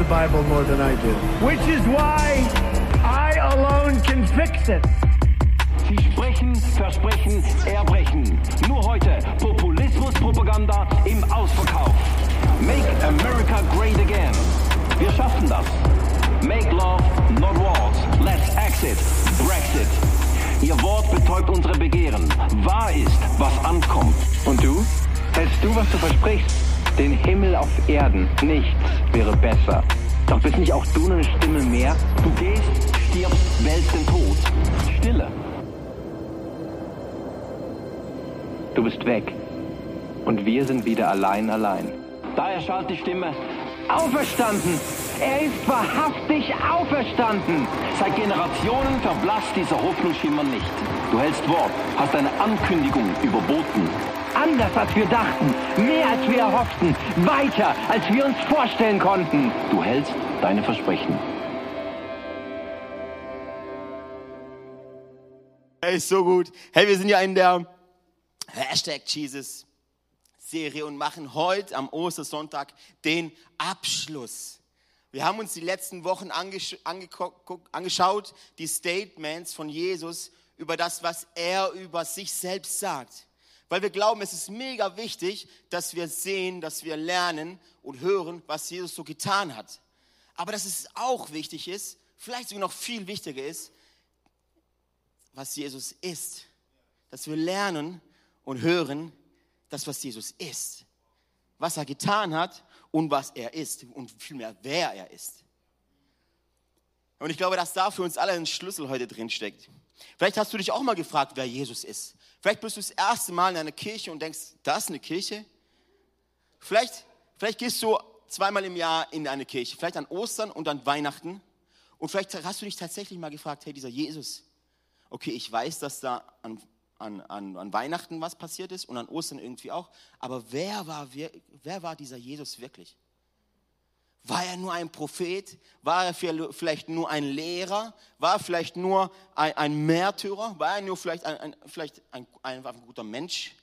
the Bible more than I do. Which is why I alone can fix it. Sie sprechen, versprechen, erbrechen. Nur heute Populismus-Propaganda im Ausverkauf. Make America great again. Wir schaffen das. Make love, not wars. Let's exit. Brexit. Ihr Wort betäubt unsere Begehren. Wahr ist, was ankommt. Und du? Hältst du, was du versprichst? Den Himmel auf Erden. Nichts wäre besser. Doch bist nicht auch du eine Stimme mehr? Du gehst, stirbst, wälzt den Tod. Stille. Du bist weg. Und wir sind wieder allein, allein. Da erschallt die Stimme. Auferstanden! Er ist wahrhaftig auferstanden! Seit Generationen verblasst dieser Hoffnungsschimmer nicht. Du hältst Wort, hast eine Ankündigung überboten. Anders als wir dachten, mehr als wir erhofften, weiter als wir uns vorstellen konnten. Du hältst deine Versprechen. Hey, so gut. Hey, wir sind ja in der Hashtag Jesus Serie und machen heute am Ostersonntag den Abschluss. Wir haben uns die letzten Wochen angesch angeschaut, die Statements von Jesus über das, was er über sich selbst sagt. Weil wir glauben, es ist mega wichtig, dass wir sehen, dass wir lernen und hören, was Jesus so getan hat. Aber dass es auch wichtig ist, vielleicht sogar noch viel wichtiger ist, was Jesus ist. Dass wir lernen und hören, das, was Jesus ist, was er getan hat und was er ist und vielmehr, wer er ist. Und ich glaube, dass da für uns alle ein Schlüssel heute drin steckt. Vielleicht hast du dich auch mal gefragt, wer Jesus ist. Vielleicht bist du das erste Mal in einer Kirche und denkst, das ist eine Kirche? Vielleicht, vielleicht gehst du zweimal im Jahr in eine Kirche, vielleicht an Ostern und an Weihnachten. Und vielleicht hast du dich tatsächlich mal gefragt, hey, dieser Jesus, okay, ich weiß, dass da an an, an, an Weihnachten was passiert ist und an Ostern irgendwie auch. Aber wer war, wer war dieser Jesus wirklich? War er nur ein Prophet? War er vielleicht nur ein Lehrer? War er vielleicht nur ein, ein Märtyrer? War er nur vielleicht, ein, ein, vielleicht ein, einfach ein guter Mensch,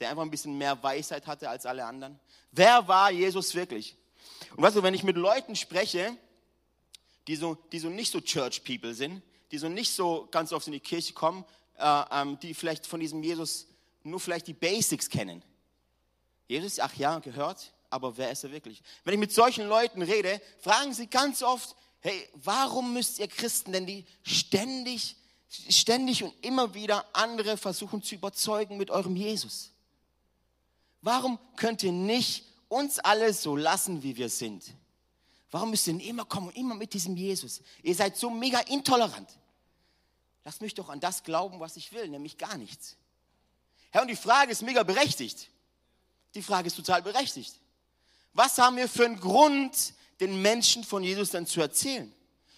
der einfach ein bisschen mehr Weisheit hatte als alle anderen? Wer war Jesus wirklich? Und weißt du, wenn ich mit Leuten spreche, die so, die so nicht so Church People sind, die so nicht so ganz oft in die Kirche kommen, äh, ähm, die vielleicht von diesem Jesus nur vielleicht die Basics kennen. Jesus, ach ja, gehört, aber wer ist er wirklich? Wenn ich mit solchen Leuten rede, fragen sie ganz oft, hey, warum müsst ihr Christen denn die ständig, ständig und immer wieder andere versuchen zu überzeugen mit eurem Jesus? Warum könnt ihr nicht uns alle so lassen, wie wir sind? Warum müsst ihr denn immer kommen und immer mit diesem Jesus? Ihr seid so mega intolerant. Lass mich doch an das glauben, was ich will, nämlich gar nichts. Herr, und die Frage ist mega berechtigt. Die Frage ist total berechtigt. Was haben wir für einen Grund, den Menschen von Jesus dann zu erzählen?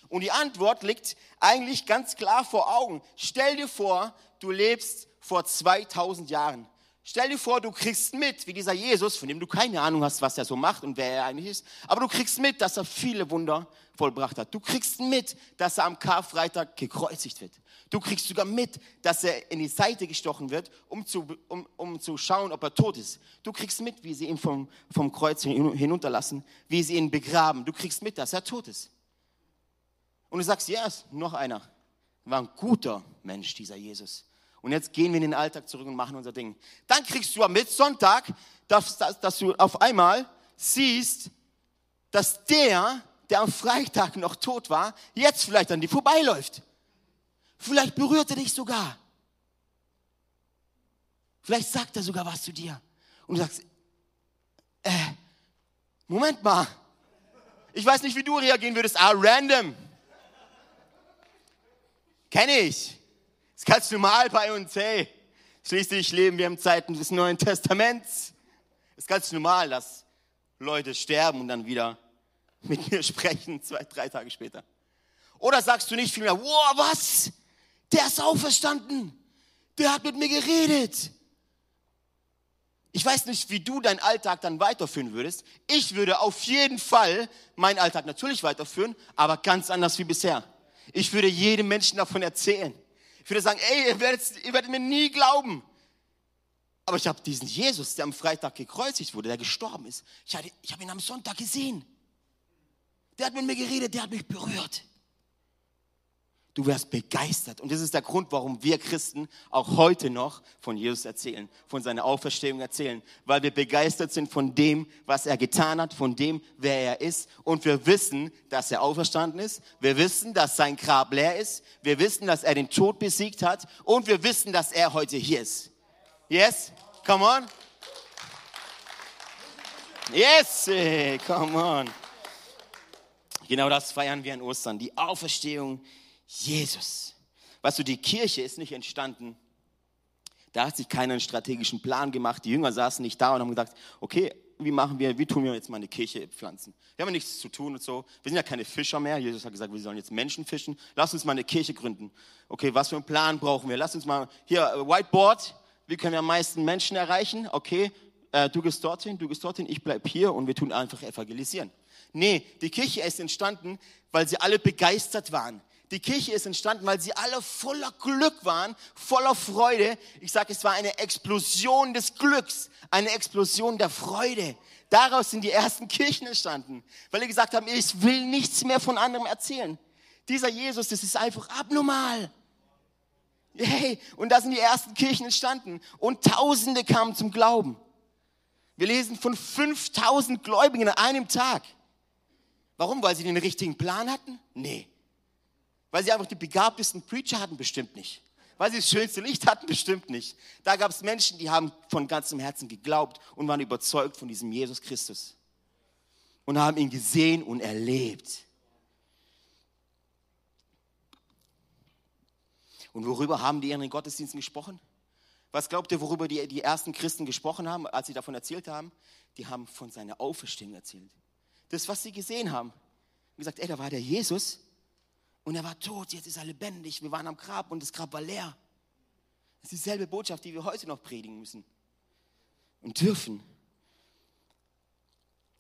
Und die Antwort liegt eigentlich ganz klar vor Augen. Stell dir vor, du lebst vor 2000 Jahren. Stell dir vor, du kriegst mit, wie dieser Jesus, von dem du keine Ahnung hast, was er so macht und wer er eigentlich ist, aber du kriegst mit, dass er viele Wunder vollbracht hat. Du kriegst mit, dass er am Karfreitag gekreuzigt wird. Du kriegst sogar mit, dass er in die Seite gestochen wird, um zu, um, um zu schauen, ob er tot ist. Du kriegst mit, wie sie ihn vom, vom Kreuz hinunterlassen, wie sie ihn begraben. Du kriegst mit, dass er tot ist. Und du sagst, ja, yes, noch einer. War ein guter Mensch, dieser Jesus. Und jetzt gehen wir in den Alltag zurück und machen unser Ding. Dann kriegst du am Sonntag, dass, dass, dass du auf einmal siehst, dass der, der am Freitag noch tot war, jetzt vielleicht an dir vorbeiläuft. Vielleicht berührt er dich sogar. Vielleicht sagt er sogar was zu dir. Und du sagst, äh, Moment mal. Ich weiß nicht, wie du reagieren würdest. Ah, random. Kenne ich. Ist ganz normal bei uns, hey. Schließlich leben wir in Zeiten des Neuen Testaments. Ist ganz normal, dass Leute sterben und dann wieder mit mir sprechen, zwei, drei Tage später. Oder sagst du nicht vielmehr, wow, was? Der ist auferstanden. Der hat mit mir geredet. Ich weiß nicht, wie du deinen Alltag dann weiterführen würdest. Ich würde auf jeden Fall meinen Alltag natürlich weiterführen, aber ganz anders wie bisher. Ich würde jedem Menschen davon erzählen. Ich würde sagen, ey, ihr werdet, ihr werdet mir nie glauben. Aber ich habe diesen Jesus, der am Freitag gekreuzigt wurde, der gestorben ist, ich, ich habe ihn am Sonntag gesehen. Der hat mit mir geredet, der hat mich berührt. Du wärst begeistert. Und das ist der Grund, warum wir Christen auch heute noch von Jesus erzählen, von seiner Auferstehung erzählen, weil wir begeistert sind von dem, was er getan hat, von dem, wer er ist. Und wir wissen, dass er auferstanden ist. Wir wissen, dass sein Grab leer ist. Wir wissen, dass er den Tod besiegt hat. Und wir wissen, dass er heute hier ist. Yes? Come on. Yes, come on. Genau das feiern wir an Ostern, die Auferstehung Jesus. Weißt du, die Kirche ist nicht entstanden. Da hat sich keiner einen strategischen Plan gemacht. Die Jünger saßen nicht da und haben gesagt, okay, wie machen wir, wie tun wir jetzt mal eine Kirche pflanzen? Wir haben ja nichts zu tun und so. Wir sind ja keine Fischer mehr. Jesus hat gesagt, wir sollen jetzt Menschen fischen. Lass uns mal eine Kirche gründen. Okay, was für einen Plan brauchen wir? Lass uns mal, hier, Whiteboard. Wie können wir am meisten Menschen erreichen? Okay, äh, du gehst dorthin, du gehst dorthin, ich bleib hier und wir tun einfach evangelisieren. Nee, die Kirche ist entstanden, weil sie alle begeistert waren. Die Kirche ist entstanden, weil sie alle voller Glück waren, voller Freude. Ich sage, es war eine Explosion des Glücks, eine Explosion der Freude. Daraus sind die ersten Kirchen entstanden, weil sie gesagt haben, ich will nichts mehr von anderem erzählen. Dieser Jesus, das ist einfach abnormal. Hey, und da sind die ersten Kirchen entstanden und Tausende kamen zum Glauben. Wir lesen von 5000 Gläubigen an einem Tag. Warum? Weil sie den richtigen Plan hatten? Nee. Weil sie einfach die begabtesten Preacher hatten? Bestimmt nicht. Weil sie das schönste Licht hatten? Bestimmt nicht. Da gab es Menschen, die haben von ganzem Herzen geglaubt und waren überzeugt von diesem Jesus Christus. Und haben ihn gesehen und erlebt. Und worüber haben die in den Gottesdiensten gesprochen? Was glaubt ihr, worüber die, die ersten Christen gesprochen haben, als sie davon erzählt haben? Die haben von seiner Auferstehung erzählt. Das, was sie gesehen haben. Und gesagt, ey, da war der Jesus und er war tot, jetzt ist er lebendig. Wir waren am Grab und das Grab war leer. Das ist dieselbe Botschaft, die wir heute noch predigen müssen und dürfen.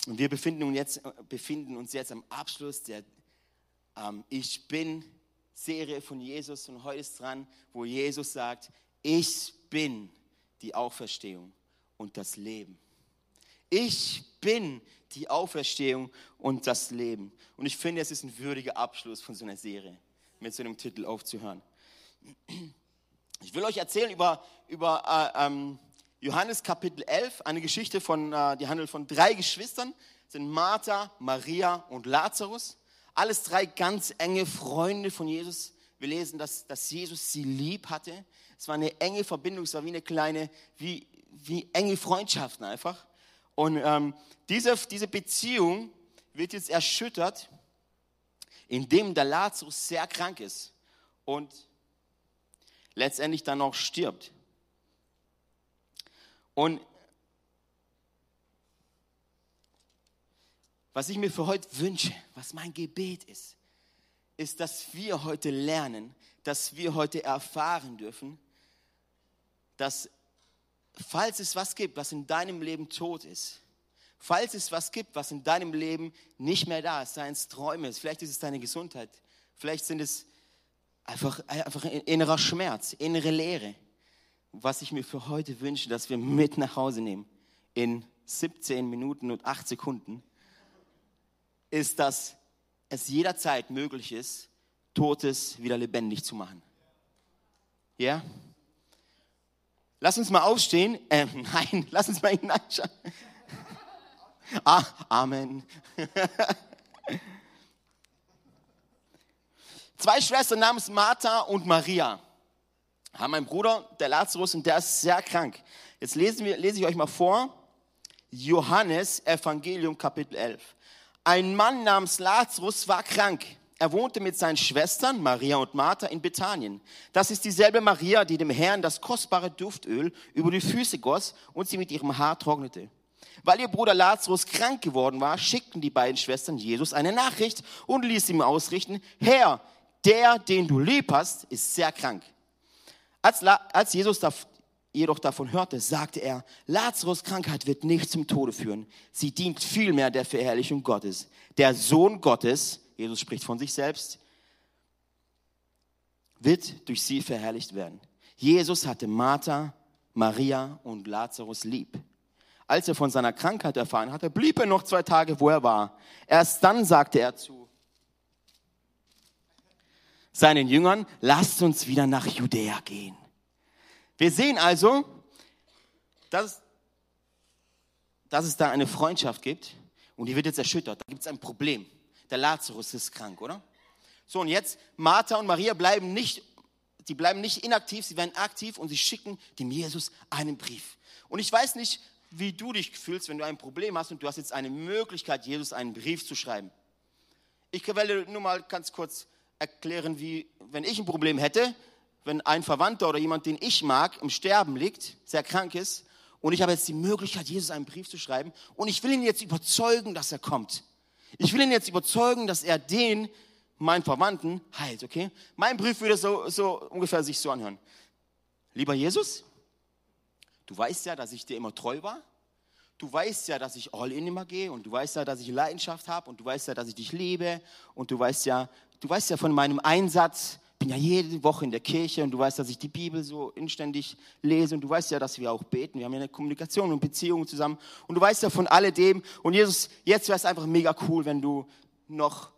Und wir befinden uns jetzt, befinden uns jetzt am Abschluss der ähm, Ich bin Serie von Jesus und heute ist dran, wo Jesus sagt, ich bin die Auferstehung und das Leben. Ich bin die Auferstehung und das Leben. Und ich finde, es ist ein würdiger Abschluss von so einer Serie, mit so einem Titel aufzuhören. Ich will euch erzählen über, über äh, ähm, Johannes Kapitel 11, eine Geschichte, von, äh, die handelt von drei Geschwistern, sind Martha, Maria und Lazarus. Alles drei ganz enge Freunde von Jesus. Wir lesen, dass, dass Jesus sie lieb hatte. Es war eine enge Verbindung, es war wie eine kleine, wie, wie enge Freundschaften einfach. Und ähm, diese, diese Beziehung wird jetzt erschüttert, indem der Lazarus sehr krank ist und letztendlich dann auch stirbt. Und was ich mir für heute wünsche, was mein Gebet ist, ist, dass wir heute lernen, dass wir heute erfahren dürfen, dass falls es was gibt, was in deinem Leben tot ist, falls es was gibt, was in deinem Leben nicht mehr da ist, seien es Träume, vielleicht ist es deine Gesundheit, vielleicht sind es einfach, einfach innerer Schmerz, innere Leere, was ich mir für heute wünsche, dass wir mit nach Hause nehmen in 17 Minuten und 8 Sekunden, ist, dass es jederzeit möglich ist, Totes wieder lebendig zu machen. Ja? Lass uns mal aufstehen. Äh, nein, lass uns mal hineinschauen. Ah, Amen. Zwei Schwestern namens Martha und Maria haben einen Bruder, der Lazarus, und der ist sehr krank. Jetzt lesen wir, lese ich euch mal vor. Johannes Evangelium Kapitel 11. Ein Mann namens Lazarus war krank er wohnte mit seinen Schwestern Maria und Martha in Bethanien. Das ist dieselbe Maria, die dem Herrn das kostbare Duftöl über die Füße goss und sie mit ihrem Haar trocknete. Weil ihr Bruder Lazarus krank geworden war, schickten die beiden Schwestern Jesus eine Nachricht und ließ ihm ausrichten, Herr, der, den du lieb hast, ist sehr krank. Als, als Jesus da, jedoch davon hörte, sagte er, Lazarus Krankheit wird nicht zum Tode führen. Sie dient vielmehr der Verherrlichung Gottes. Der Sohn Gottes, Jesus spricht von sich selbst, wird durch sie verherrlicht werden. Jesus hatte Martha, Maria und Lazarus lieb. Als er von seiner Krankheit erfahren hatte, blieb er noch zwei Tage, wo er war. Erst dann sagte er zu seinen Jüngern, lasst uns wieder nach Judäa gehen. Wir sehen also, dass, dass es da eine Freundschaft gibt und die wird jetzt erschüttert. Da gibt es ein Problem. Der Lazarus ist krank, oder? So, und jetzt, Martha und Maria bleiben nicht, die bleiben nicht inaktiv, sie werden aktiv und sie schicken dem Jesus einen Brief. Und ich weiß nicht, wie du dich fühlst, wenn du ein Problem hast und du hast jetzt eine Möglichkeit, Jesus einen Brief zu schreiben. Ich werde nur mal ganz kurz erklären, wie, wenn ich ein Problem hätte, wenn ein Verwandter oder jemand, den ich mag, im Sterben liegt, sehr krank ist, und ich habe jetzt die Möglichkeit, Jesus einen Brief zu schreiben, und ich will ihn jetzt überzeugen, dass er kommt. Ich will ihn jetzt überzeugen, dass er den, meinen Verwandten, heilt, okay? Mein Brief würde so, so ungefähr sich so anhören. Lieber Jesus, du weißt ja, dass ich dir immer treu war. Du weißt ja, dass ich all in immer gehe und du weißt ja, dass ich Leidenschaft habe und du weißt ja, dass ich dich liebe und du weißt ja, du weißt ja von meinem Einsatz, bin ja jede Woche in der Kirche und du weißt, dass ich die Bibel so inständig lese und du weißt ja, dass wir auch beten. Wir haben ja eine Kommunikation und Beziehung zusammen und du weißt ja von alledem. Und Jesus, jetzt wäre es einfach mega cool, wenn du noch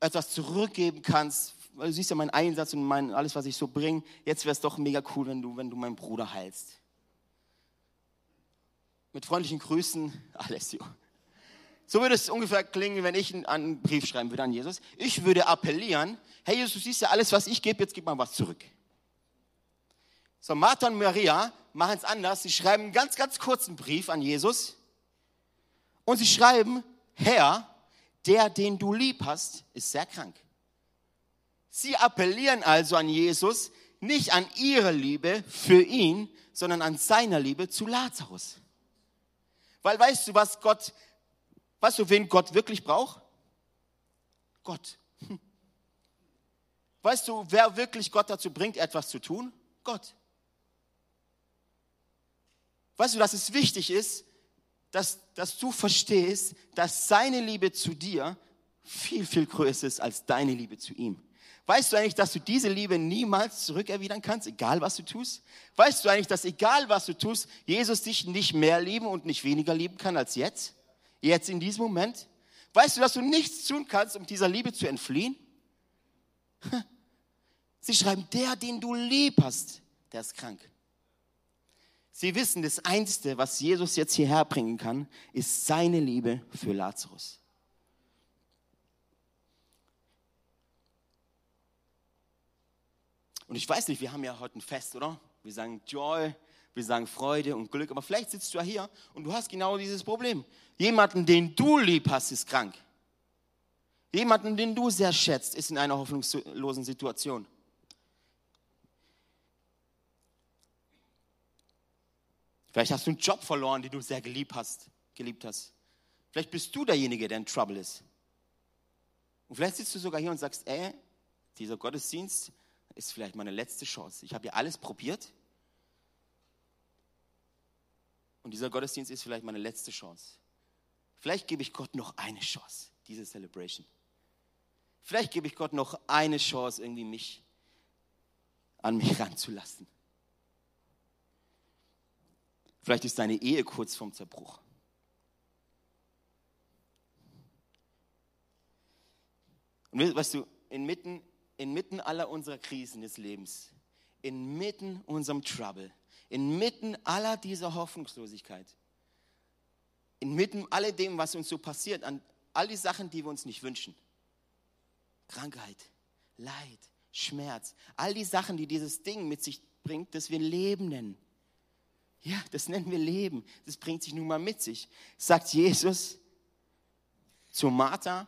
etwas zurückgeben kannst. Du siehst ja meinen Einsatz und mein, alles, was ich so bringe. Jetzt wäre es doch mega cool, wenn du, wenn du meinen Bruder heilst. Mit freundlichen Grüßen, Alessio. So würde es ungefähr klingen, wenn ich einen Brief schreiben würde an Jesus. Ich würde appellieren, hey Jesus, du siehst ja alles, was ich gebe, jetzt gib mal was zurück. So, Martha und Maria machen es anders. Sie schreiben einen ganz, ganz kurzen Brief an Jesus. Und sie schreiben, Herr, der, den du lieb hast, ist sehr krank. Sie appellieren also an Jesus, nicht an ihre Liebe für ihn, sondern an seiner Liebe zu Lazarus. Weil weißt du, was Gott Weißt du, wen Gott wirklich braucht? Gott. Weißt du, wer wirklich Gott dazu bringt, etwas zu tun? Gott. Weißt du, dass es wichtig ist, dass, dass du verstehst, dass seine Liebe zu dir viel, viel größer ist als deine Liebe zu ihm. Weißt du eigentlich, dass du diese Liebe niemals zurückerwidern kannst, egal was du tust? Weißt du eigentlich, dass egal was du tust, Jesus dich nicht mehr lieben und nicht weniger lieben kann als jetzt? Jetzt in diesem Moment? Weißt du, dass du nichts tun kannst, um dieser Liebe zu entfliehen? Sie schreiben, der, den du lieb hast, der ist krank. Sie wissen, das Einzige, was Jesus jetzt hierher bringen kann, ist seine Liebe für Lazarus. Und ich weiß nicht, wir haben ja heute ein Fest, oder? Wir sagen Joy, wir sagen Freude und Glück, aber vielleicht sitzt du ja hier und du hast genau dieses Problem. Jemanden, den du lieb hast, ist krank. Jemanden, den du sehr schätzt, ist in einer hoffnungslosen Situation. Vielleicht hast du einen Job verloren, den du sehr geliebt hast, geliebt hast. Vielleicht bist du derjenige, der in Trouble ist. Und vielleicht sitzt du sogar hier und sagst, ey, dieser Gottesdienst ist vielleicht meine letzte Chance. Ich habe ja alles probiert und dieser Gottesdienst ist vielleicht meine letzte Chance. Vielleicht gebe ich Gott noch eine Chance, diese Celebration. Vielleicht gebe ich Gott noch eine Chance, irgendwie mich an mich ranzulassen. Vielleicht ist deine Ehe kurz vorm Zerbruch. Und weißt du, inmitten, inmitten aller unserer Krisen des Lebens, inmitten unserem Trouble, inmitten aller dieser Hoffnungslosigkeit, inmitten all dem, was uns so passiert, an all die Sachen, die wir uns nicht wünschen, Krankheit, Leid, Schmerz, all die Sachen, die dieses Ding mit sich bringt, das wir Leben nennen. Ja, das nennen wir Leben. Das bringt sich nun mal mit sich. Sagt Jesus zu Martha,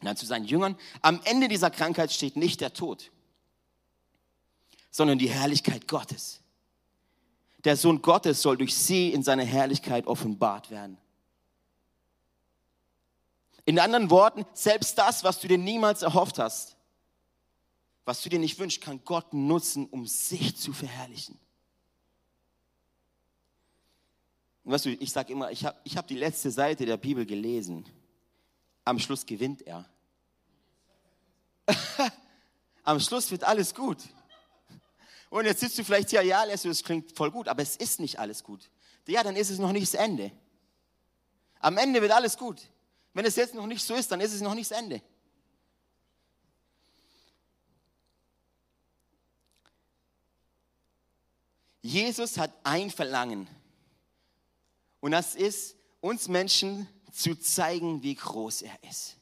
dann zu seinen Jüngern, am Ende dieser Krankheit steht nicht der Tod, sondern die Herrlichkeit Gottes. Der Sohn Gottes soll durch sie in seiner Herrlichkeit offenbart werden. In anderen Worten, selbst das, was du dir niemals erhofft hast, was du dir nicht wünschst, kann Gott nutzen, um sich zu verherrlichen. Und weißt du, ich sage immer, ich habe ich hab die letzte Seite der Bibel gelesen. Am Schluss gewinnt er. Am Schluss wird alles gut. Und jetzt sitzt du vielleicht hier, ja, Leslie, das klingt voll gut, aber es ist nicht alles gut. Ja, dann ist es noch nicht das Ende. Am Ende wird alles gut. Wenn es jetzt noch nicht so ist, dann ist es noch nicht das Ende. Jesus hat ein Verlangen. Und das ist, uns Menschen zu zeigen, wie groß er ist.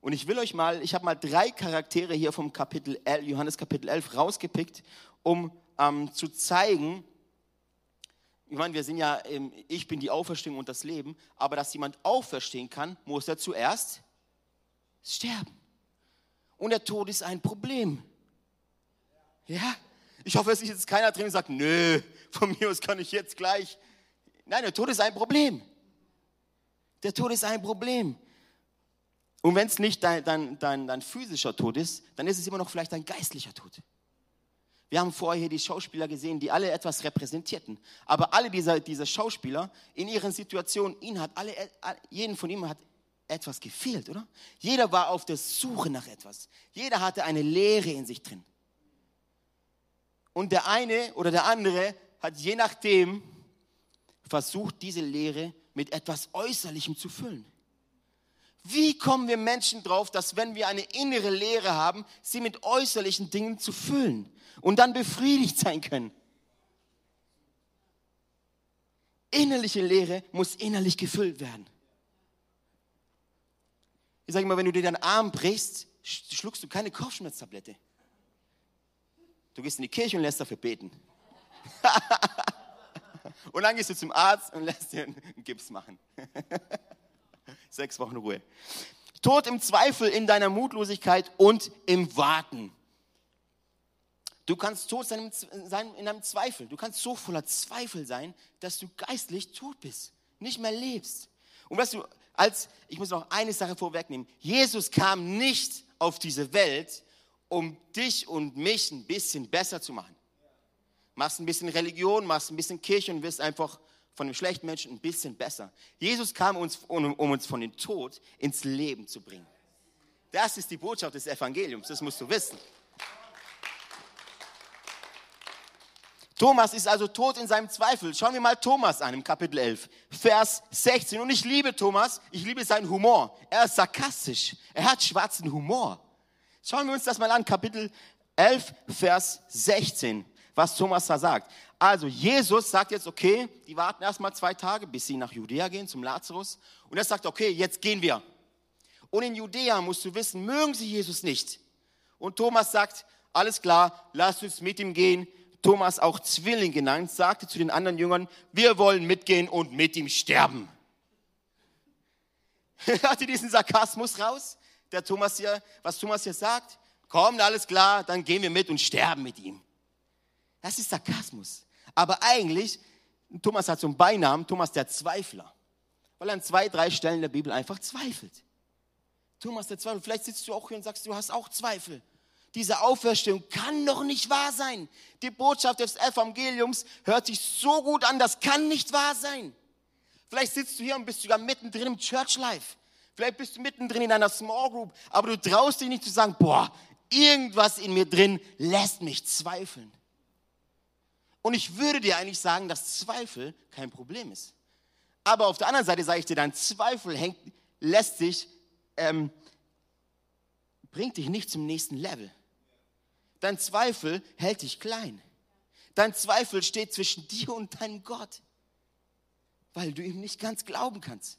Und ich will euch mal, ich habe mal drei Charaktere hier vom Kapitel 11, Johannes Kapitel 11 rausgepickt, um ähm, zu zeigen, ich meine, wir sind ja, ich bin die Auferstehung und das Leben, aber dass jemand auferstehen kann, muss er zuerst sterben. Und der Tod ist ein Problem. Ja? Ich hoffe, ist jetzt keiner drin und sagt, nö, von mir aus kann ich jetzt gleich. Nein, der Tod ist ein Problem. Der Tod ist ein Problem. Und wenn es nicht dein, dein, dein, dein physischer Tod ist, dann ist es immer noch vielleicht ein geistlicher Tod. Wir haben vorher hier die Schauspieler gesehen, die alle etwas repräsentierten. Aber alle dieser, dieser Schauspieler in ihren Situationen, ihnen hat alle, jeden von ihnen hat etwas gefehlt, oder? Jeder war auf der Suche nach etwas. Jeder hatte eine Leere in sich drin. Und der eine oder der andere hat je nachdem versucht, diese Leere mit etwas Äußerlichem zu füllen. Wie kommen wir Menschen drauf, dass wenn wir eine innere Leere haben, sie mit äußerlichen Dingen zu füllen und dann befriedigt sein können? Innerliche Leere muss innerlich gefüllt werden. Ich sage immer, wenn du dir deinen Arm brichst, schluckst du keine Kopfschmerztablette. Du gehst in die Kirche und lässt dafür beten. und dann gehst du zum Arzt und lässt dir einen Gips machen. Sechs Wochen Ruhe. Tod im Zweifel in deiner Mutlosigkeit und im Warten. Du kannst tot sein in deinem Zweifel. Du kannst so voller Zweifel sein, dass du geistlich tot bist, nicht mehr lebst. Und weißt du, als, ich muss noch eine Sache vorwegnehmen. Jesus kam nicht auf diese Welt, um dich und mich ein bisschen besser zu machen. Machst ein bisschen Religion, machst ein bisschen Kirche und wirst einfach von dem schlechten Menschen ein bisschen besser. Jesus kam, uns, um, um uns von dem Tod ins Leben zu bringen. Das ist die Botschaft des Evangeliums, das musst du wissen. Thomas ist also tot in seinem Zweifel. Schauen wir mal Thomas an im Kapitel 11, Vers 16. Und ich liebe Thomas, ich liebe seinen Humor. Er ist sarkastisch, er hat schwarzen Humor. Schauen wir uns das mal an, Kapitel 11, Vers 16, was Thomas da sagt. Also Jesus sagt jetzt, okay, die warten erstmal zwei Tage, bis sie nach Judäa gehen, zum Lazarus. Und er sagt, okay, jetzt gehen wir. Und in Judäa musst du wissen, mögen sie Jesus nicht. Und Thomas sagt, alles klar, lass uns mit ihm gehen. Thomas, auch Zwilling genannt, sagte zu den anderen Jüngern, wir wollen mitgehen und mit ihm sterben. Ihr diesen Sarkasmus raus? der Thomas hier, was Thomas hier sagt? Komm, alles klar, dann gehen wir mit und sterben mit ihm. Das ist Sarkasmus. Aber eigentlich, Thomas hat so einen Beinamen, Thomas der Zweifler. Weil er an zwei, drei Stellen der Bibel einfach zweifelt. Thomas der Zweifler, vielleicht sitzt du auch hier und sagst, du hast auch Zweifel. Diese Auferstehung kann doch nicht wahr sein. Die Botschaft des Evangeliums hört sich so gut an, das kann nicht wahr sein. Vielleicht sitzt du hier und bist sogar mittendrin im Church Life. Vielleicht bist du mittendrin in einer Small Group, aber du traust dich nicht zu sagen, boah, irgendwas in mir drin lässt mich zweifeln. Und ich würde dir eigentlich sagen, dass Zweifel kein Problem ist. Aber auf der anderen Seite sage ich dir, dein Zweifel hängt, lässt dich, ähm, bringt dich nicht zum nächsten Level. Dein Zweifel hält dich klein. Dein Zweifel steht zwischen dir und deinem Gott, weil du ihm nicht ganz glauben kannst.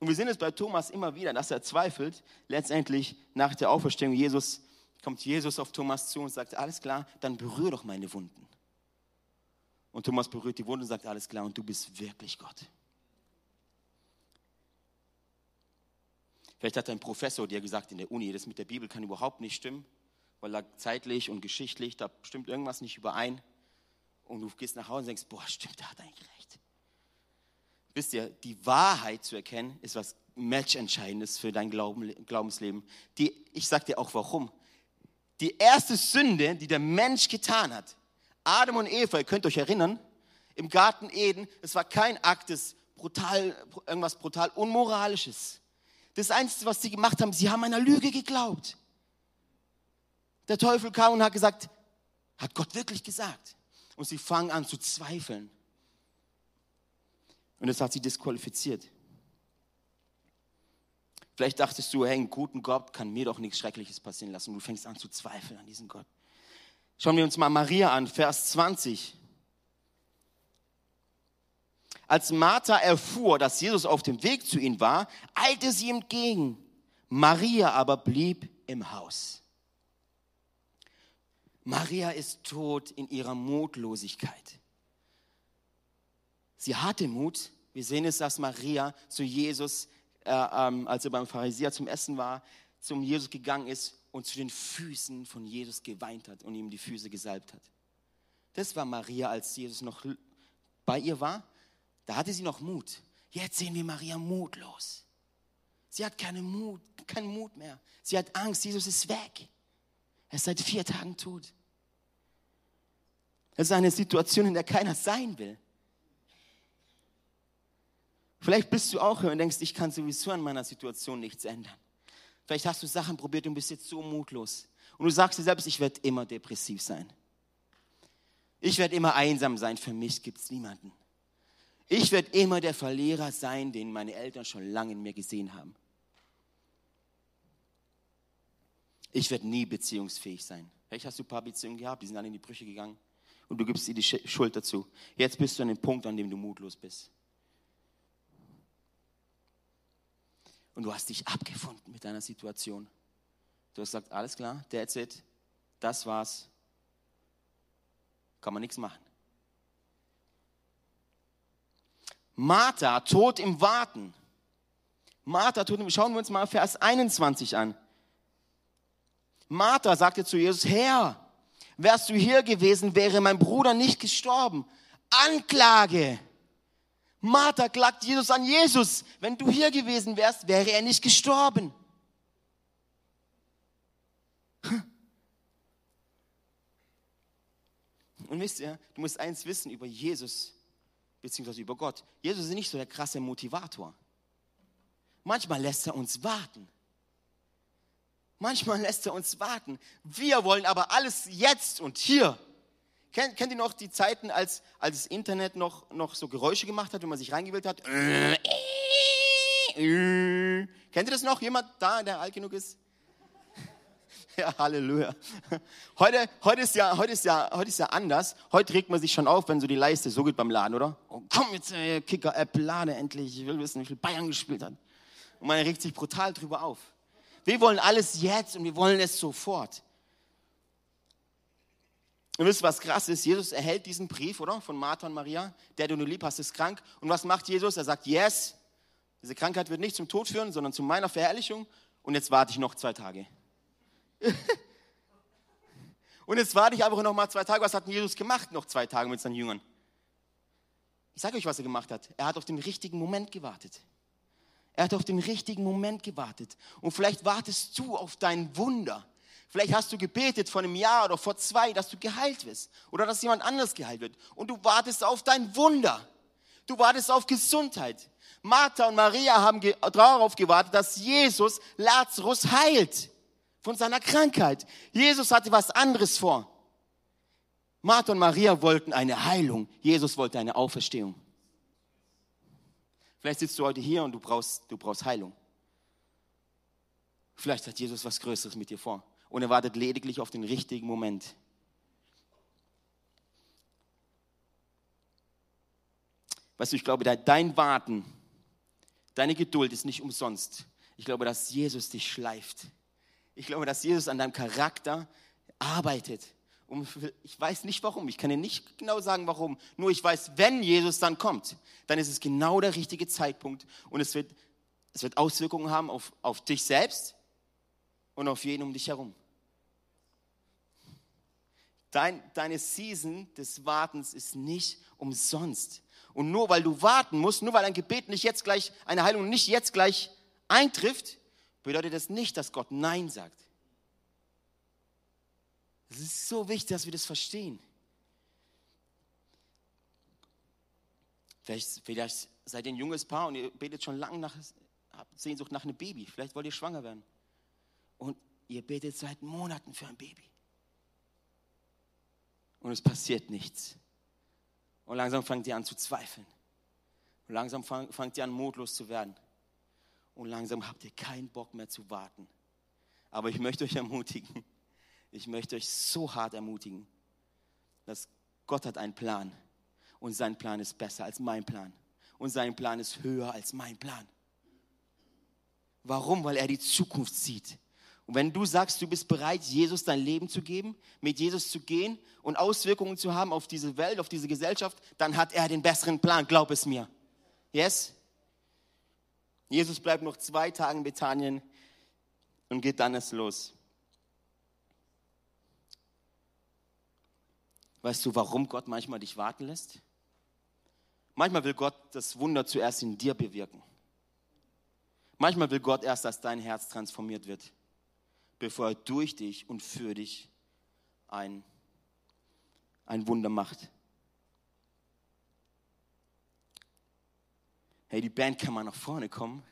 Und wir sehen es bei Thomas immer wieder, dass er zweifelt. Letztendlich nach der Auferstehung Jesus kommt Jesus auf Thomas zu und sagt, alles klar, dann berühre doch meine Wunden. Und Thomas berührt die Wunden und sagt, alles klar, und du bist wirklich Gott. Vielleicht hat ein Professor dir gesagt in der Uni, das mit der Bibel kann überhaupt nicht stimmen, weil da zeitlich und geschichtlich, da stimmt irgendwas nicht überein. Und du gehst nach Hause und denkst, boah, stimmt, der hat eigentlich recht. Wisst ihr, die Wahrheit zu erkennen, ist was Matchentscheidendes für dein Glauben, Glaubensleben. Die, ich sag dir auch warum. Die erste Sünde, die der Mensch getan hat, Adam und Eva, ihr könnt euch erinnern, im Garten Eden, es war kein Akt des brutal, irgendwas brutal Unmoralisches. Das Einzige, was sie gemacht haben, sie haben einer Lüge geglaubt. Der Teufel kam und hat gesagt, hat Gott wirklich gesagt? Und sie fangen an zu zweifeln. Und das hat sie disqualifiziert. Vielleicht dachtest du, hey, einen guten Gott kann mir doch nichts Schreckliches passieren lassen. Und du fängst an zu zweifeln an diesen Gott. Schauen wir uns mal Maria an, Vers 20. Als Martha erfuhr, dass Jesus auf dem Weg zu ihnen war, eilte sie ihm entgegen. Maria aber blieb im Haus. Maria ist tot in ihrer Mutlosigkeit. Sie hatte Mut. Wir sehen es, dass Maria zu Jesus, äh, ähm, als er beim Pharisäer zum Essen war, zum Jesus gegangen ist und zu den Füßen von Jesus geweint hat und ihm die Füße gesalbt hat. Das war Maria, als Jesus noch bei ihr war. Da hatte sie noch Mut. Jetzt sehen wir Maria mutlos. Sie hat keinen Mut, keinen Mut mehr. Sie hat Angst, Jesus ist weg. Er ist seit vier Tagen tot. Das ist eine Situation, in der keiner sein will. Vielleicht bist du auch hier und denkst, ich kann sowieso an meiner Situation nichts ändern. Vielleicht hast du Sachen probiert und bist jetzt so mutlos. Und du sagst dir selbst, ich werde immer depressiv sein. Ich werde immer einsam sein. Für mich gibt es niemanden. Ich werde immer der Verlierer sein, den meine Eltern schon lange in mir gesehen haben. Ich werde nie beziehungsfähig sein. Vielleicht hast du ein paar Beziehungen gehabt, die sind alle in die Brüche gegangen und du gibst dir die Schuld dazu. Jetzt bist du an dem Punkt, an dem du mutlos bist. Und du hast dich abgefunden mit deiner Situation. Du hast gesagt, alles klar, that's it, das war's. Kann man nichts machen. Martha, tot im Warten. Martha, tot im, schauen wir uns mal Vers 21 an. Martha sagte zu Jesus, Herr, wärst du hier gewesen, wäre mein Bruder nicht gestorben. Anklage. Martha klagt Jesus an Jesus. Wenn du hier gewesen wärst, wäre er nicht gestorben. Und wisst ihr, du musst eins wissen über Jesus beziehungsweise über Gott. Jesus ist nicht so der krasse Motivator. Manchmal lässt er uns warten. Manchmal lässt er uns warten. Wir wollen aber alles jetzt und hier. Kennt, kennt ihr noch die Zeiten, als, als das Internet noch, noch so Geräusche gemacht hat, wenn man sich reingewählt hat? Kennt ihr das noch? Jemand da, der alt genug ist? Ja, Halleluja. Heute, heute, ist ja, heute, ist ja, heute ist ja anders. Heute regt man sich schon auf, wenn so die Leiste so geht beim Laden, oder? Oh, komm jetzt, äh, Kicker-App, lade endlich. Ich will wissen, wie viel Bayern gespielt hat. Und man regt sich brutal drüber auf. Wir wollen alles jetzt und wir wollen es sofort. Und wisst ihr, was krass ist? Jesus erhält diesen Brief, oder? Von Martha und Maria. Der, du nur lieb hast, ist krank. Und was macht Jesus? Er sagt, yes, diese Krankheit wird nicht zum Tod führen, sondern zu meiner Verherrlichung. Und jetzt warte ich noch zwei Tage. und jetzt warte ich einfach noch mal zwei Tage. Was hat Jesus gemacht noch zwei Tage mit seinen Jüngern? Ich sage euch, was er gemacht hat. Er hat auf den richtigen Moment gewartet. Er hat auf den richtigen Moment gewartet. Und vielleicht wartest du auf dein Wunder. Vielleicht hast du gebetet vor einem Jahr oder vor zwei, dass du geheilt wirst oder dass jemand anders geheilt wird. Und du wartest auf dein Wunder. Du wartest auf Gesundheit. Martha und Maria haben darauf gewartet, dass Jesus Lazarus heilt von seiner Krankheit. Jesus hatte was anderes vor. Martha und Maria wollten eine Heilung. Jesus wollte eine Auferstehung. Vielleicht sitzt du heute hier und du brauchst, du brauchst Heilung. Vielleicht hat Jesus was Größeres mit dir vor und er wartet lediglich auf den richtigen Moment. Weißt du, ich glaube, dein Warten, deine Geduld ist nicht umsonst. Ich glaube, dass Jesus dich schleift. Ich glaube, dass Jesus an deinem Charakter arbeitet. Und ich weiß nicht warum, ich kann dir nicht genau sagen warum. Nur ich weiß, wenn Jesus dann kommt, dann ist es genau der richtige Zeitpunkt und es wird, es wird Auswirkungen haben auf, auf dich selbst und auf jeden um dich herum. Dein, deine Season des Wartens ist nicht umsonst. Und nur weil du warten musst, nur weil ein Gebet nicht jetzt gleich, eine Heilung nicht jetzt gleich eintrifft, bedeutet das nicht, dass Gott Nein sagt. Es ist so wichtig, dass wir das verstehen. Vielleicht, vielleicht seid ihr ein junges Paar und ihr betet schon lange nach, habt Sehnsucht nach einem Baby. Vielleicht wollt ihr schwanger werden. Und ihr betet seit Monaten für ein Baby. Und es passiert nichts. Und langsam fangt ihr an zu zweifeln. Und langsam fang, fangt ihr an, mutlos zu werden. Und langsam habt ihr keinen Bock mehr zu warten. Aber ich möchte euch ermutigen, ich möchte euch so hart ermutigen, dass Gott hat einen Plan. Und sein Plan ist besser als mein Plan. Und sein Plan ist höher als mein Plan. Warum? Weil er die Zukunft sieht. Und wenn du sagst, du bist bereit, Jesus dein Leben zu geben, mit Jesus zu gehen und Auswirkungen zu haben auf diese Welt, auf diese Gesellschaft, dann hat er den besseren Plan, glaub es mir. Yes? Jesus bleibt noch zwei Tage in Bethanien und geht dann erst los. Weißt du, warum Gott manchmal dich warten lässt? Manchmal will Gott das Wunder zuerst in dir bewirken. Manchmal will Gott erst, dass dein Herz transformiert wird bevor er durch dich und für dich ein, ein Wunder macht. Hey, die Band kann mal nach vorne kommen.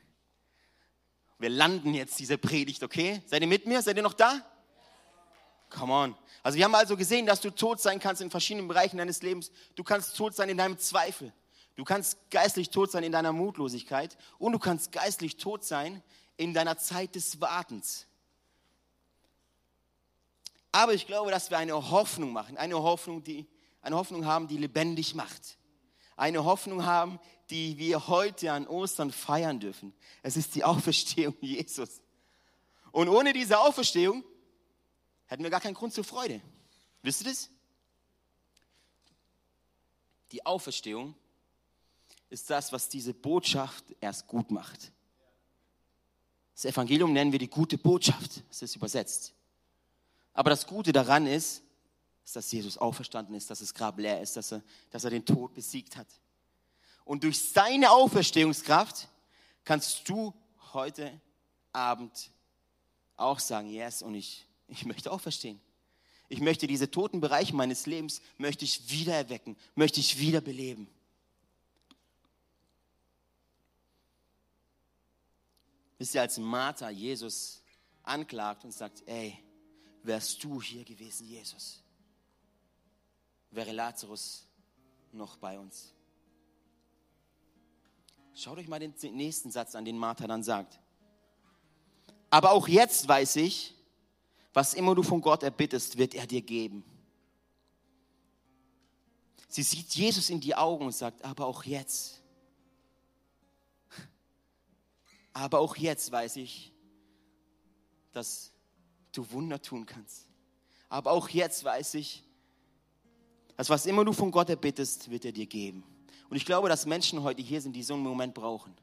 Wir landen jetzt diese Predigt, okay? Seid ihr mit mir? Seid ihr noch da? Come on. Also wir haben also gesehen, dass du tot sein kannst in verschiedenen Bereichen deines Lebens. Du kannst tot sein in deinem Zweifel. Du kannst geistlich tot sein in deiner Mutlosigkeit. Und du kannst geistlich tot sein in deiner Zeit des Wartens. Aber ich glaube, dass wir eine Hoffnung machen, eine Hoffnung, die, eine Hoffnung haben, die lebendig macht. Eine Hoffnung haben, die wir heute an Ostern feiern dürfen. Es ist die Auferstehung Jesus. Und ohne diese Auferstehung hätten wir gar keinen Grund zur Freude. Wisst ihr das? Die Auferstehung ist das, was diese Botschaft erst gut macht. Das Evangelium nennen wir die gute Botschaft. Das ist übersetzt. Aber das Gute daran ist, ist, dass Jesus auferstanden ist, dass das Grab leer ist, dass er, dass er den Tod besiegt hat. Und durch seine Auferstehungskraft kannst du heute Abend auch sagen, yes, und ich, ich möchte auferstehen. Ich möchte diese toten Bereiche meines Lebens, möchte ich wieder erwecken, möchte ich wieder beleben. Wisst ihr, als Martha Jesus anklagt und sagt, ey, wärst du hier gewesen, Jesus, wäre Lazarus noch bei uns. Schaut euch mal den nächsten Satz an, den Martha dann sagt. Aber auch jetzt weiß ich, was immer du von Gott erbittest, wird er dir geben. Sie sieht Jesus in die Augen und sagt, aber auch jetzt, aber auch jetzt weiß ich, dass du Wunder tun kannst. Aber auch jetzt weiß ich, dass was immer du von Gott erbittest, wird er dir geben. Und ich glaube, dass Menschen heute hier sind, die so einen Moment brauchen.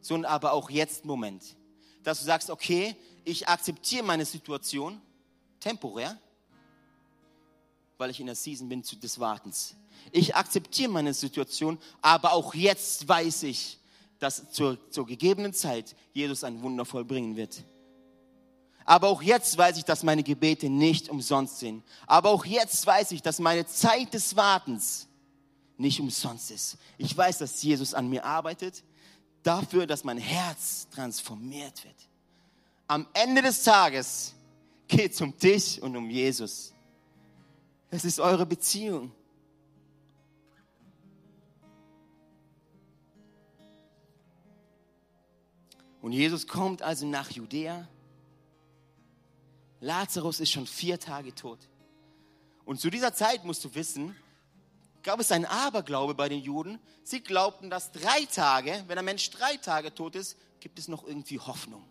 So ein aber auch jetzt Moment. Dass du sagst, okay, ich akzeptiere meine Situation temporär, weil ich in der Season bin des Wartens. Ich akzeptiere meine Situation, aber auch jetzt weiß ich, dass zur, zur gegebenen Zeit Jesus ein Wunder vollbringen wird. Aber auch jetzt weiß ich, dass meine Gebete nicht umsonst sind. Aber auch jetzt weiß ich, dass meine Zeit des Wartens nicht umsonst ist. Ich weiß, dass Jesus an mir arbeitet, dafür, dass mein Herz transformiert wird. Am Ende des Tages geht es um dich und um Jesus. Es ist eure Beziehung. Und Jesus kommt also nach Judäa Lazarus ist schon vier Tage tot. Und zu dieser Zeit musst du wissen, gab es einen Aberglaube bei den Juden. Sie glaubten, dass drei Tage, wenn ein Mensch drei Tage tot ist, gibt es noch irgendwie Hoffnung.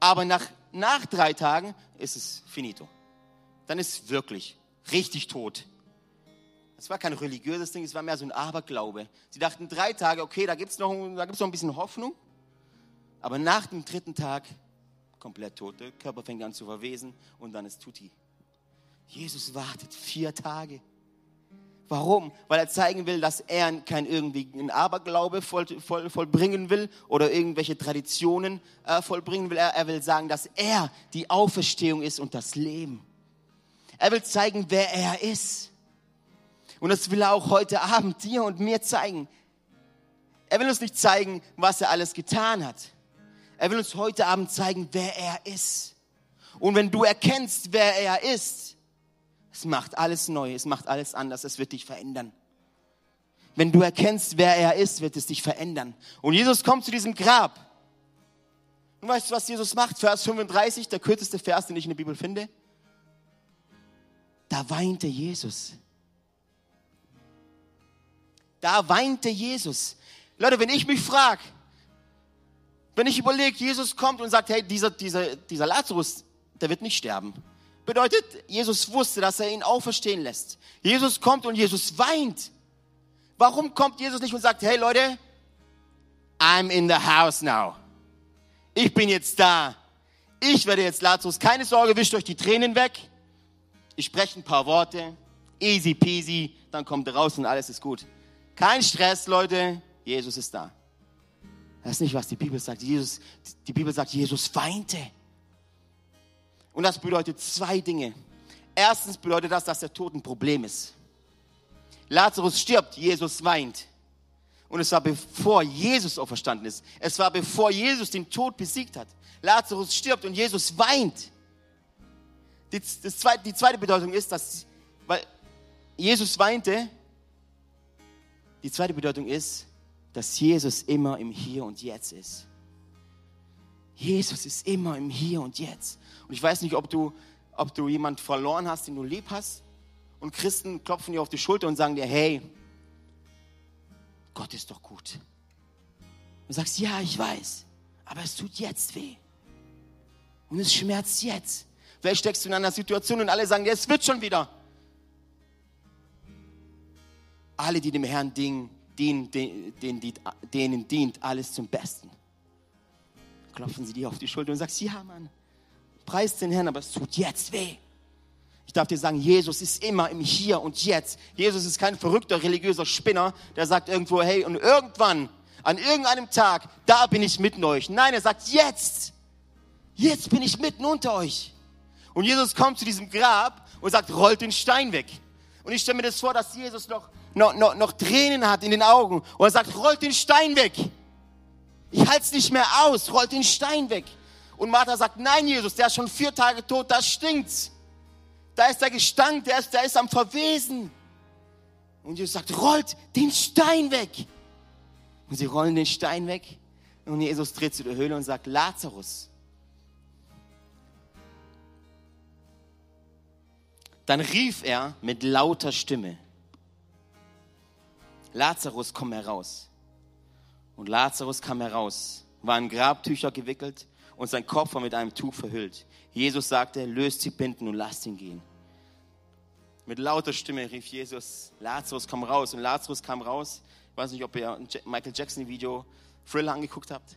Aber nach, nach drei Tagen ist es finito. Dann ist wirklich richtig tot. Es war kein religiöses Ding, es war mehr so ein Aberglaube. Sie dachten drei Tage, okay, da gibt es noch, noch ein bisschen Hoffnung. Aber nach dem dritten Tag komplett tot. Der Körper fängt an zu verwesen und dann ist Tutti. Jesus wartet vier Tage. Warum? Weil er zeigen will, dass er kein irgendwie ein Aberglaube voll, voll, vollbringen will oder irgendwelche Traditionen äh, vollbringen will. Er, er will sagen, dass er die Auferstehung ist und das Leben. Er will zeigen, wer er ist. Und das will er auch heute Abend dir und mir zeigen. Er will uns nicht zeigen, was er alles getan hat. Er will uns heute Abend zeigen, wer er ist. Und wenn du erkennst, wer er ist, Es macht alles neu, es macht alles anders, es wird dich verändern. Wenn du erkennst, wer er ist, wird es dich verändern. Und Jesus kommt zu diesem Grab. Und weißt du, was Jesus macht? Vers 35, der kürzeste Vers, den ich in der Bibel finde. Da weinte Jesus. Da weinte Jesus. Leute, wenn ich mich frage, wenn ich überlege, Jesus kommt und sagt, hey, dieser, dieser, dieser Lazarus, der wird nicht sterben. Bedeutet, Jesus wusste, dass er ihn auferstehen lässt. Jesus kommt und Jesus weint. Warum kommt Jesus nicht und sagt, hey Leute, I'm in the house now. Ich bin jetzt da. Ich werde jetzt Lazarus. Keine Sorge, wischt euch die Tränen weg. Ich spreche ein paar Worte. Easy peasy. Dann kommt er raus und alles ist gut. Kein Stress, Leute. Jesus ist da. Das ist nicht, was die Bibel sagt. Jesus, die Bibel sagt, Jesus weinte. Und das bedeutet zwei Dinge. Erstens bedeutet das, dass der Tod ein Problem ist. Lazarus stirbt, Jesus weint. Und es war bevor Jesus auferstanden ist. Es war bevor Jesus den Tod besiegt hat. Lazarus stirbt und Jesus weint. Die, zweite, die zweite Bedeutung ist, dass, weil Jesus weinte, die zweite Bedeutung ist, dass Jesus immer im Hier und Jetzt ist. Jesus ist immer im Hier und Jetzt. Und ich weiß nicht, ob du, ob du jemand verloren hast, den du lieb hast. Und Christen klopfen dir auf die Schulter und sagen dir, hey, Gott ist doch gut. Du sagst, ja, ich weiß, aber es tut jetzt weh. Und es schmerzt jetzt. Vielleicht steckst du in einer Situation und alle sagen, ja, es wird schon wieder. Alle, die dem Herrn dienen, denen, denen, denen dient alles zum Besten. Klopfen sie dir auf die Schulter und sagst, ja, Mann, preis den Herrn, aber es tut jetzt weh. Ich darf dir sagen, Jesus ist immer im Hier und Jetzt. Jesus ist kein verrückter religiöser Spinner, der sagt irgendwo, hey, und irgendwann, an irgendeinem Tag, da bin ich mitten euch. Nein, er sagt, jetzt, jetzt bin ich mitten unter euch. Und Jesus kommt zu diesem Grab und sagt, rollt den Stein weg. Und ich stelle mir das vor, dass Jesus noch, noch, noch, noch Tränen hat in den Augen und er sagt, rollt den Stein weg. Ich halte es nicht mehr aus, rollt den Stein weg. Und Martha sagt, nein, Jesus, der ist schon vier Tage tot, das stinkt. Da ist der Gestank, der ist, der ist am Verwesen. Und Jesus sagt, rollt den Stein weg. Und sie rollen den Stein weg. Und Jesus dreht zu der Höhle und sagt, Lazarus. Dann rief er mit lauter Stimme, Lazarus, komm heraus. Und Lazarus kam heraus, war in Grabtücher gewickelt und sein Kopf war mit einem Tuch verhüllt. Jesus sagte, löst die Binden und lasst ihn gehen. Mit lauter Stimme rief Jesus, Lazarus, komm raus. Und Lazarus kam raus. Ich weiß nicht, ob ihr ein Michael Jackson Video Thriller angeguckt habt.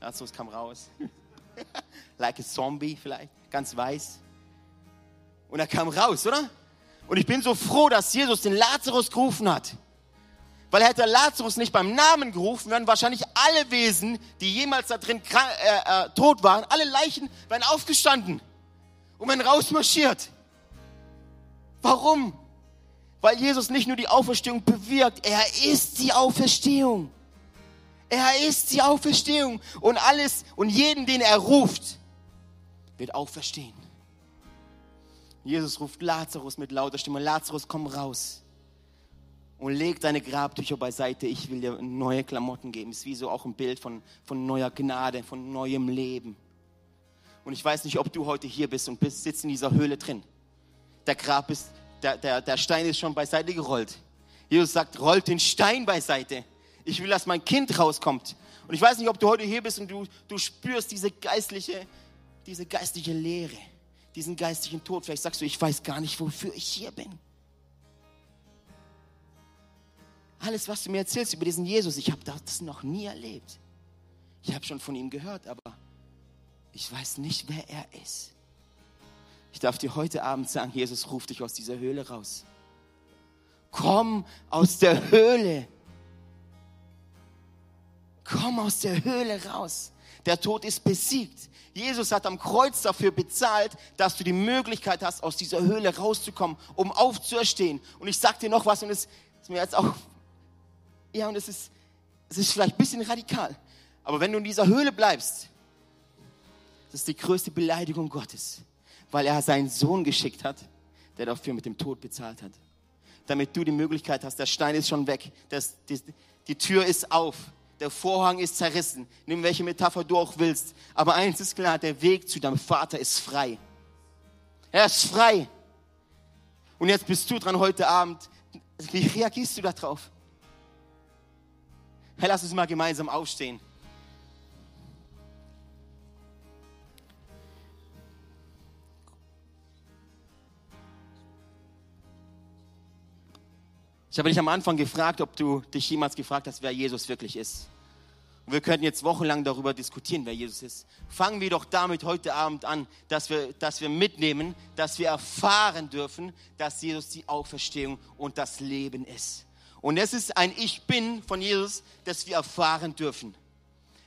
Lazarus kam raus. like a Zombie vielleicht, ganz weiß. Und er kam raus, oder? Und ich bin so froh, dass Jesus den Lazarus gerufen hat. Weil hätte Lazarus nicht beim Namen gerufen, wären wahrscheinlich alle Wesen, die jemals da drin äh, äh, tot waren, alle Leichen wären aufgestanden und wären rausmarschiert. Warum? Weil Jesus nicht nur die Auferstehung bewirkt, er ist die Auferstehung. Er ist die Auferstehung und alles und jeden, den er ruft, wird auferstehen. Jesus ruft Lazarus mit lauter Stimme, Lazarus, komm raus und leg deine Grabtücher beiseite. Ich will dir neue Klamotten geben. Ist wie so auch ein Bild von, von neuer Gnade, von neuem Leben. Und ich weiß nicht, ob du heute hier bist und bist, sitzt in dieser Höhle drin. Der Grab ist, der, der, der Stein ist schon beiseite gerollt. Jesus sagt, rollt den Stein beiseite. Ich will, dass mein Kind rauskommt. Und ich weiß nicht, ob du heute hier bist und du, du spürst diese geistliche, diese geistliche Leere, diesen geistlichen Tod. Vielleicht sagst du, ich weiß gar nicht, wofür ich hier bin. Alles, was du mir erzählst über diesen Jesus, ich habe das noch nie erlebt. Ich habe schon von ihm gehört, aber ich weiß nicht, wer er ist. Ich darf dir heute Abend sagen, Jesus ruft dich aus dieser Höhle raus. Komm aus der Höhle. Komm aus der Höhle raus. Der Tod ist besiegt. Jesus hat am Kreuz dafür bezahlt, dass du die Möglichkeit hast, aus dieser Höhle rauszukommen, um aufzuerstehen. Und ich sag dir noch was, und es ist mir jetzt auch ja, und es ist, es ist vielleicht ein bisschen radikal. Aber wenn du in dieser Höhle bleibst, das ist die größte Beleidigung Gottes, weil er seinen Sohn geschickt hat, der dafür mit dem Tod bezahlt hat. Damit du die Möglichkeit hast, der Stein ist schon weg, das, die, die Tür ist auf, der Vorhang ist zerrissen, nimm welche Metapher du auch willst. Aber eins ist klar, der Weg zu deinem Vater ist frei. Er ist frei. Und jetzt bist du dran heute Abend. Wie reagierst du darauf? Hey, lass uns mal gemeinsam aufstehen. Ich habe dich am Anfang gefragt, ob du dich jemals gefragt hast, wer Jesus wirklich ist. Und wir könnten jetzt wochenlang darüber diskutieren, wer Jesus ist. Fangen wir doch damit heute Abend an, dass wir, dass wir mitnehmen, dass wir erfahren dürfen, dass Jesus die Auferstehung und das Leben ist. Und es ist ein Ich Bin von Jesus, das wir erfahren dürfen.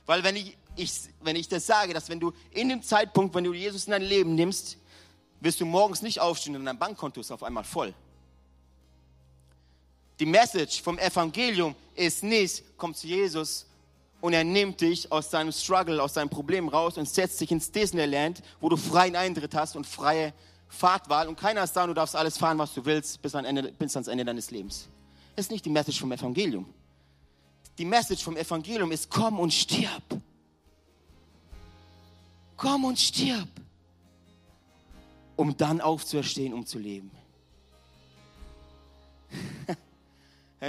Weil wenn ich, ich, wenn ich das sage, dass wenn du in dem Zeitpunkt, wenn du Jesus in dein Leben nimmst, wirst du morgens nicht aufstehen und dein Bankkonto ist auf einmal voll. Die Message vom Evangelium ist nicht, komm zu Jesus und er nimmt dich aus deinem Struggle, aus deinem Problem raus und setzt dich ins Disneyland, wo du freien Eintritt hast und freie Fahrtwahl und keiner ist da und du darfst alles fahren, was du willst, bis, an Ende, bis ans Ende deines Lebens. Das ist nicht die Message vom Evangelium. Die Message vom Evangelium ist, komm und stirb. Komm und stirb, um dann aufzuerstehen, um zu leben.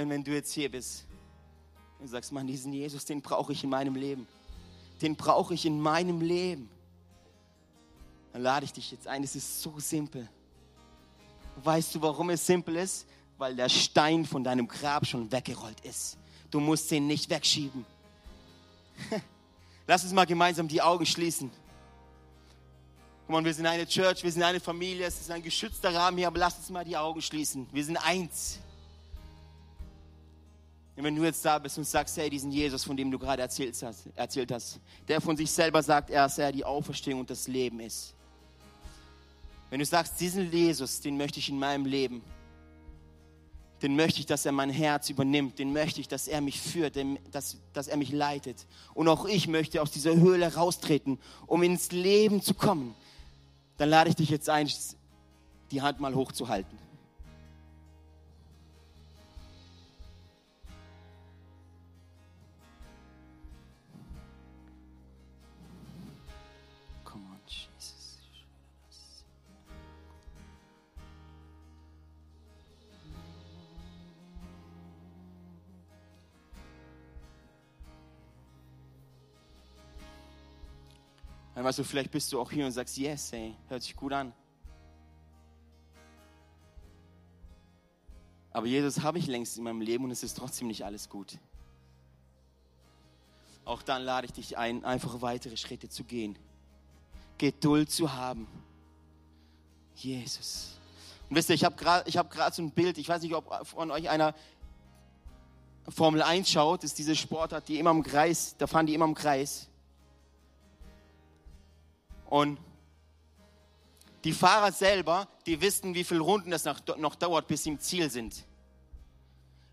Und wenn du jetzt hier bist und sagst, Mann, diesen Jesus, den brauche ich in meinem Leben. Den brauche ich in meinem Leben. Dann lade ich dich jetzt ein. Es ist so simpel. Weißt du, warum es simpel ist? Weil der Stein von deinem Grab schon weggerollt ist. Du musst ihn nicht wegschieben. Lass uns mal gemeinsam die Augen schließen. Guck mal, wir sind eine Church, wir sind eine Familie, es ist ein geschützter Rahmen hier, aber lass uns mal die Augen schließen. Wir sind eins. Wenn du jetzt da bist und sagst, hey, diesen Jesus, von dem du gerade erzählt hast, erzählt hast, der von sich selber sagt, er ist er die Auferstehung und das Leben ist. Wenn du sagst, diesen Jesus, den möchte ich in meinem Leben, den möchte ich, dass er mein Herz übernimmt, den möchte ich, dass er mich führt, dass, dass er mich leitet. Und auch ich möchte aus dieser Höhle raustreten, um ins Leben zu kommen. Dann lade ich dich jetzt ein, die Hand mal hochzuhalten. Weißt du, vielleicht bist du auch hier und sagst, yes, hey, hört sich gut an. Aber Jesus habe ich längst in meinem Leben und es ist trotzdem nicht alles gut. Auch dann lade ich dich ein, einfach weitere Schritte zu gehen. Geduld zu haben. Jesus. Und wisst ihr, ich habe gerade hab so ein Bild, ich weiß nicht, ob von euch einer Formel 1 schaut, ist diese Sportart, die immer im Kreis, da fahren die immer im Kreis. Und die Fahrer selber, die wissen, wie viele Runden das noch, dauert, bis sie im Ziel sind.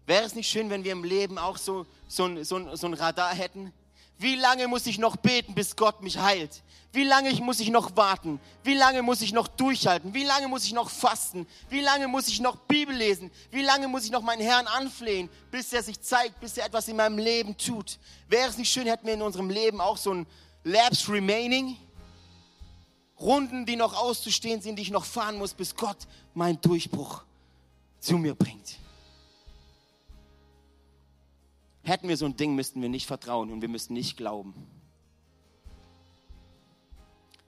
Wäre es nicht schön, wenn wir im Leben auch so, so, ein, so, so ein Radar hätten? Wie lange muss ich noch beten, bis Gott mich heilt? Wie lange muss ich noch warten? Wie lange muss ich noch durchhalten? Wie lange muss ich noch fasten? Wie lange muss ich noch Bibel lesen? Wie lange muss ich noch meinen Herrn anflehen, bis er sich zeigt, bis er etwas in meinem Leben tut? Wäre es nicht schön, hätten wir in unserem Leben auch so ein Labs Remaining? Runden, die noch auszustehen sind, die ich noch fahren muss, bis Gott meinen Durchbruch zu mir bringt. Hätten wir so ein Ding, müssten wir nicht vertrauen und wir müssten nicht glauben.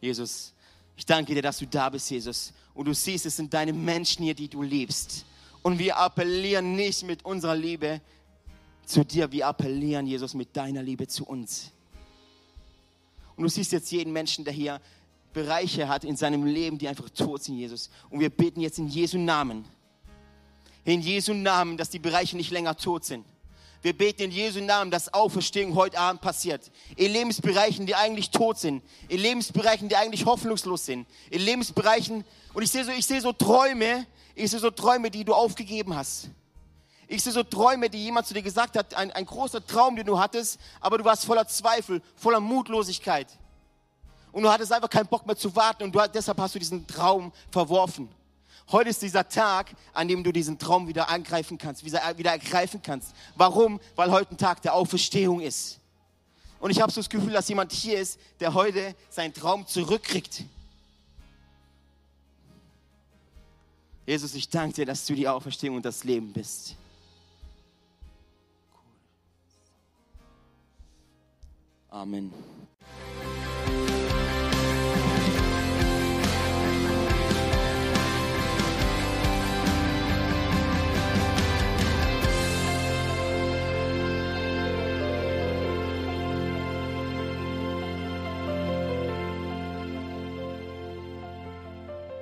Jesus, ich danke dir, dass du da bist, Jesus. Und du siehst, es sind deine Menschen hier, die du liebst. Und wir appellieren nicht mit unserer Liebe zu dir, wir appellieren, Jesus, mit deiner Liebe zu uns. Und du siehst jetzt jeden Menschen, der hier Bereiche hat in seinem Leben, die einfach tot sind, Jesus. Und wir beten jetzt in Jesu Namen, in Jesu Namen, dass die Bereiche nicht länger tot sind. Wir beten in Jesu Namen, dass Auferstehung heute Abend passiert. In Lebensbereichen, die eigentlich tot sind. In Lebensbereichen, die eigentlich hoffnungslos sind. In Lebensbereichen, und ich sehe so, ich sehe so Träume, ich sehe so Träume, die du aufgegeben hast. Ich sehe so Träume, die jemand zu dir gesagt hat, ein, ein großer Traum, den du hattest, aber du warst voller Zweifel, voller Mutlosigkeit und du hattest einfach keinen Bock mehr zu warten und du, deshalb hast du diesen Traum verworfen. Heute ist dieser Tag, an dem du diesen Traum wieder angreifen kannst, wieder, wieder ergreifen kannst. Warum? Weil heute ein Tag der Auferstehung ist. Und ich habe so das Gefühl, dass jemand hier ist, der heute seinen Traum zurückkriegt. Jesus, ich danke dir, dass du die Auferstehung und das Leben bist. Amen.